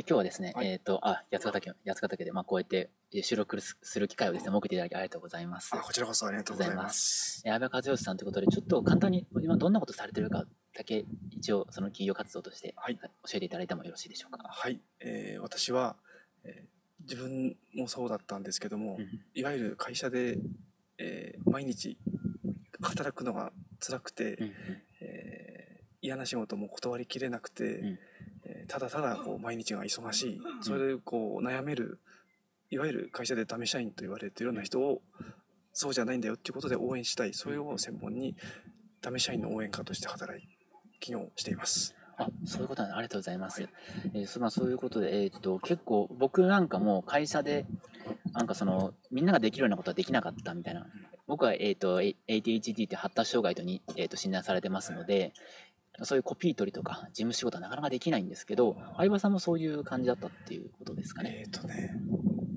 今日はですね、はい。えっ、と、あ、八ヶ岳、八ヶ岳で、まあ、こうやってえー収録すする機会をですね、設けていただきありがとうございます。あこちらこそありがとうございます。えー安倍和義さんということで、ちょっと簡単に今どんなことされてるかだけ、一応、その企業活動として、はい。教えていただいてもよろしいでしょうか。はい、えー私は、えー自分もそうだったんですけども、うんいわゆる会社で、えー毎日働くのが辛くて、えー嫌な仕事も断りきれなくて、ただただこう毎日が忙しい。それでこう悩めるいわゆる会社でダメ社員と言われているような人をそうじゃないんだよっていうことで応援したい。それを専門にダメ社員の応援家として働い起業しています。あ、そういうことなんだ。ありがとうございます。はい。えーそまあ、そういうことで、えーっと、結構、僕なんかも会社で、なんかその、みんなができるようなことはできなかったみたいな。僕は、えーっと、ADHD って発達障害とに、えーっと診断されてますので、そういうコピー取りとか事務仕事はなかなかできないんですけど、相葉さんもそういう感じだったっていうことですかね？えーとね、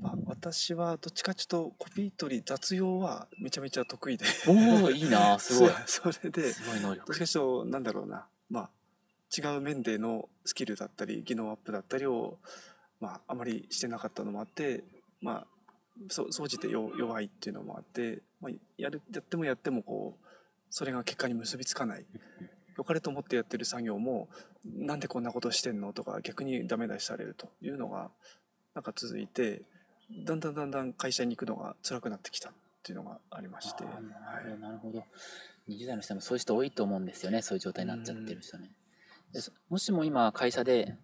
まあ、私はどっちかちょっとコピー取り雑用はめちゃめちゃ得意でおおいいなすごい。そ それですごい能力どっち。かというとなんだろうなまあ違う面でのスキルだったり技能アップだったりをまああまりしてなかったのもあってまあそ総じて弱弱いっていうのもあって、まあ、やるやってもやってもこうそれが結果に結びつかない良かれと思ってやってる作業もなんでこんなことしてんのとか逆にダメ出しされるというのがなんか続いてだんだんだんだん会社に行くのが辛くなってきたっていうのがありまして、なるほど、はい、なるほど。20代の人もそういう人多いと思うんですよね、そういう状態になっちゃってる人ね。でもしも今、会社で、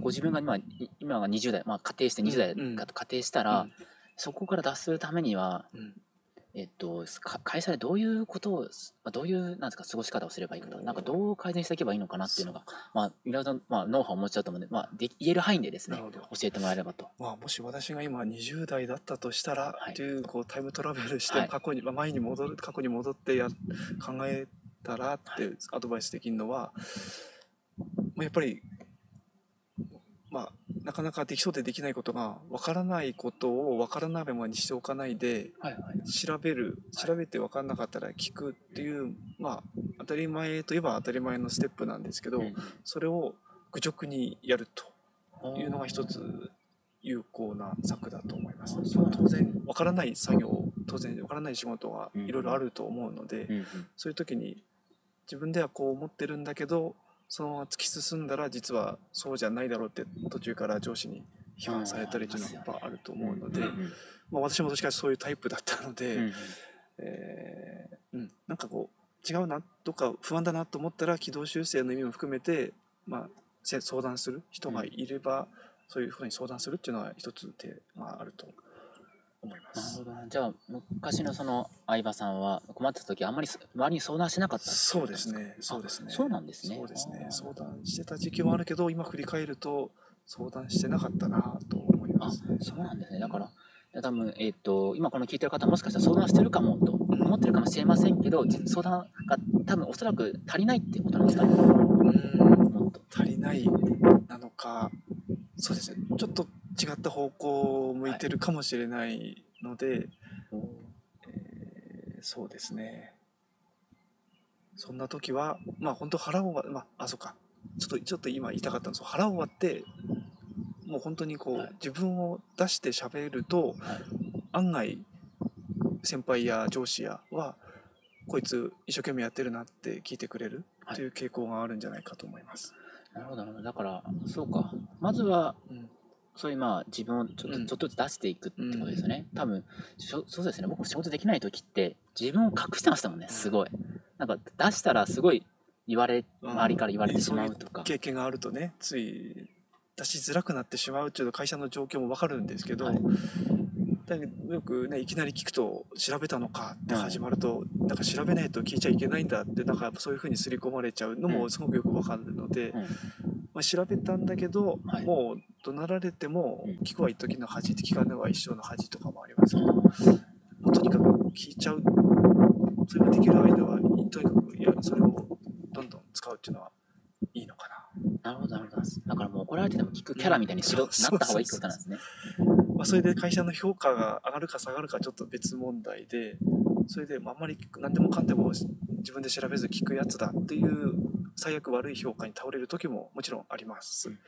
ご自分が今、今が20代、まあ仮定して20代うんかと仮定したら、そこから脱するためには、うんえっと、か会社でどういうことを、まあ、どういう、なんですか、過ごし方をすればいいかとか、なんかどう改善していけばいいのかなっていうのが、まあ、いろいろと、まあ、ノウハウをお持ちだと思うんで、まあ、で言える範囲でですね教えてもらえればと。まあ、もし私が今20代だったとしたら、はい。いうこうタイムトラベルしてはい。過去に、まあ前に戻る過去に戻ってや考えたらってアドバイスできるのは、まあ、やっぱり、まあ、なかなかできそうでできないことが分からないことを分からないままにしておかないではいはい。調べる調べて分からなかったら聞くっていう、まあ当たり前といえば当たり前のステップなんですけど、うん。それを愚直にやるというのが一つ有効な策だと思います。そ当然わからない作業当然わからない仕事がうん。いろいろあると思うので、うんうん。そういう時に自分ではこう思ってるんだけどそのまま突き進んだら実はそうじゃないだろうって途中から上司に批判されたりっていうのはやっぱあると思うので、まあ、私もどっちかそういうタイプだったので、えーうん、なんかこう違うなとか不安だなと思ったら軌道修正の意味も含めて、まあ、せ相談する人がいれば、そういうふうに相談するっていうのは一つ手があると思いまなるすほ。ど。なじゃあ昔のその相葉さんは困ってた時あんまりす周りに相談しなかったそうですね、そうですね。そうなんですね。そうですね。相談してた時期もあるけど、今振り返ると相談してなかったなと思います。ね。そうなんですね。だから多分、えっと今この聞いてる方もしかしたら相談してるかもと思ってるかもしれませんけど実相談が多分おそらく足りないっていうことなんですかね？うん。足りないなのかそうですね。ちょっと違った方向を向いてるかもしれないので、えーそうですね。そんな時はまあ本当腹を割まああそうか。ちょっとちょっと今言いたかったんです腹を割ってもう本当にこう、はい。自分を出して喋るとはい。案外先輩や上司やはこいつ一生懸命やってるなって聞いてくれるはい。という傾向があるんじゃないかと思います。なるほどなるほど。だからそうか。まずはうんそういうまあ自分をちょっと,、うん。ちょっとずつ出していくってことですよね、多分しょそうですね。僕も仕事できない時って自分を隠してましたもんねすごい。なんか出したらすごい言われ周りから言われてしまうとか。経験があるとねつい出しづらくなってしまうっていうの会社の状況も分かるんですけど、はい。よくねいきなり聞くと「調べたのか」って始まると、なんか調べないと聞いちゃいけないんだってなんかそういうふうに刷り込まれちゃうのうん。もすごくよく分かるので、うんまあ、調べたんだけど、はい。もう怒鳴られてもうん。聞くは一時の恥って聞かぬは一生の恥とかもありますけど、もうとにかく聞いちゃうそれができる間はとにかくいやそれをどんどん使うっていうのはいいのかな。なるほどなるほど。だからもう怒られてても聞くキャラみたいにしろ、そうなった方がいいってことなんですね。まあ、それで会社の評価が上がるか下がるかちょっと別問題でそれでまああんまり何でもかんでも自分で調べず聞くやつだっていう最悪悪い評価に倒れる時ももちろんあります。うん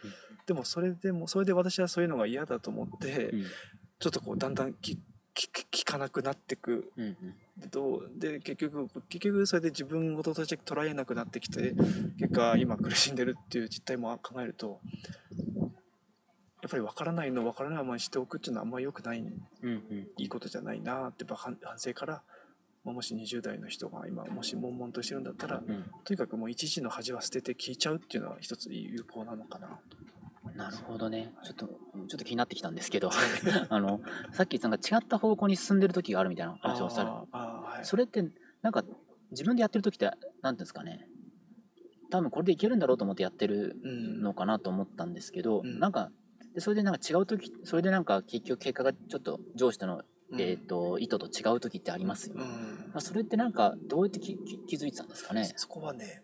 でもそれでもそれで私はそういうのが嫌だと思って、うん。ちょっとこうだんだんきき聞かなくなってく。うんうん。でどうで結局結局それで自分事として捉えなくなってきて結果今苦しんでるっていう実態も考えるとやっぱり分からないの分からないままにしておくっていうのはあんまり良くない。うんうん。いいことじゃないなってやっぱ反反省から、まあもし20代の人が今もし悶々としてるんだったらうん。とにかくもう一時の恥は捨てて聞いちゃうっていうのは一つ有効なのかな。と。なるほどね。ちょっと、ちょっと気になってきたんですけど、あの、さっきなんか違った方向に進んでる時があるみたいな話をされそれって、なんか、自分でやってる時って、なんていうんですかね、多分これでいけるんだろうと思ってやってるうんのかなと思ったんですけど、うん。なんか、でそれでなんか違う時、それでなんか結局結果がちょっと上司との、うんえっ、と、意図と違う時ってありますよね。うん。まあ、それってなんか、どうやってきき気づいてたんですかね？そこはね、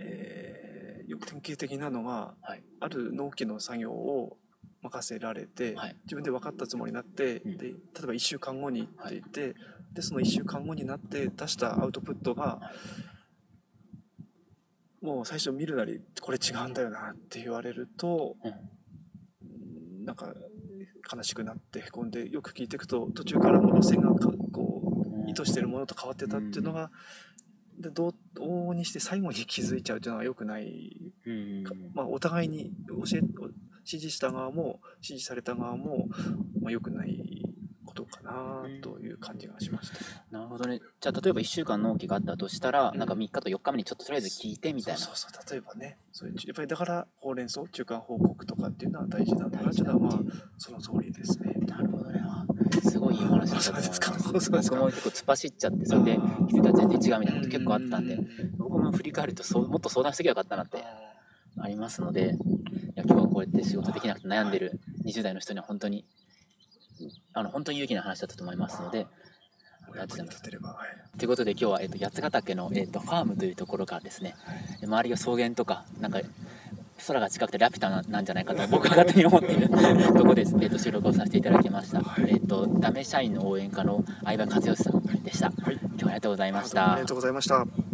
えーよく典型的なのが、はい。ある納期の作業を任せられて、はい。自分で分かったつもりになって、うん。で例えば1週間後にって言って、でその1週間後になって出したアウトプットが、もう最初見るなりこれ違うんだよなって言われると、うんうん。なんか悲しくなってへこんでよく聞いていくと途中からも路線がかこう意図してるものと変わってたっていうのが、でどう往々にして最後に気づいちゃうっていうのは良くない、うんまあ、お互いに教え指示した側も指示された側も、まあ、良くないことかなという感じがしました。なるほどね。じゃあ、例えば1週間納期があったとしたら、うんなんか3日と4日目にちょっととりあえず聞いてみたいな。そうそうそう例えばねそういうやっぱりだからほうれん草中間報告とかっていうのは大事なんだなっていうのはまあその通りですね。なるほどね。あすごいいいお話だったと思います。そうです僕も結構突っ走っちゃって、それで気づいたら全然違うみたいなこと結構あったんで、僕も振り返るとそうもっと相談してきゃよかったなってありますので、いや今日はこうやって仕事できなくて悩んでる20代の人には本当に、あの本当に勇気の話だったと思いますので、ありがとうございます。ということで今日は、えっと八ヶ岳の、えっとファームというところからですね、で周りが草原とか、なんか空が近くてラピュタななんじゃないかと僕は勝手に思っているところで、えっと収録をさせていただきました。えっとダメ社員の応援歌の相葉和義さんでした。はい、今日はありがとうございましたありが。とうございました。